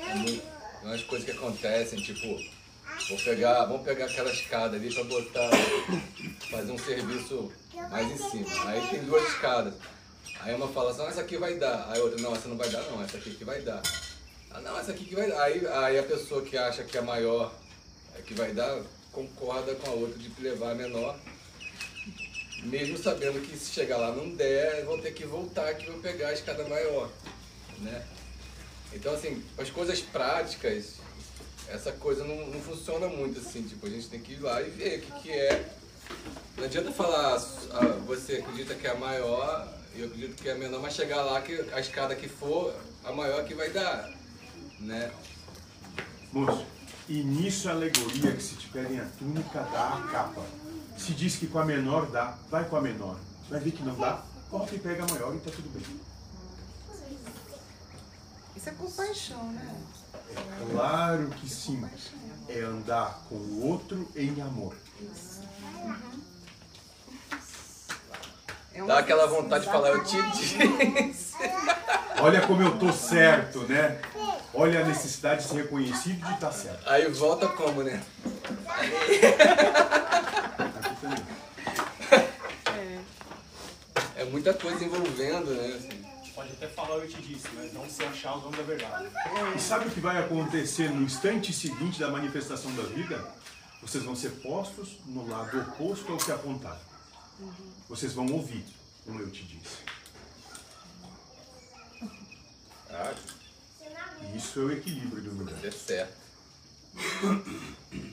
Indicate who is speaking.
Speaker 1: é umas coisas que acontecem, tipo, vou pegar, vamos pegar aquela escada ali pra botar, fazer um serviço mais em cima. Aí tem duas escadas. Aí uma fala assim, essa aqui vai dar. Aí a outra, não, essa não vai dar não, essa aqui que vai dar. Ah, não, essa aqui que vai dar. Aí, aí a pessoa que acha que é maior, é que vai dar, concorda com a outra de levar a menor. Mesmo sabendo que se chegar lá não der, vão ter que voltar aqui para pegar a escada maior, né? Então, assim, as coisas práticas, essa coisa não, não funciona muito assim. Tipo, a gente tem que ir lá e ver o que, que é. Não adianta falar, ah, você acredita que é a maior, eu acredito que é a menor, mas chegar lá que a escada que for, a maior que vai dar, né?
Speaker 2: Moço, nisso a alegoria que se te pedem a túnica, dá a capa. Se diz que com a menor dá, vai com a menor. Vai ver que não dá, corta e pega a maior e tá tudo bem.
Speaker 3: Isso é compaixão, né?
Speaker 2: É claro que sim. É andar com o outro em amor.
Speaker 1: Dá aquela vontade de falar, eu te disse.
Speaker 2: Olha como eu tô certo, né? Olha a necessidade de ser reconhecido e de estar certo.
Speaker 1: Aí volta como, né?
Speaker 3: É.
Speaker 1: É muita coisa envolvendo, né?
Speaker 4: Pode até falar eu te disse, mas não se achar o dono da verdade.
Speaker 2: E sabe o que vai acontecer no instante seguinte da manifestação da vida? Vocês vão ser postos no lado oposto ao que apontaram. Vocês vão ouvir, como eu te disse. Isso é o equilíbrio do universo.
Speaker 1: é certo.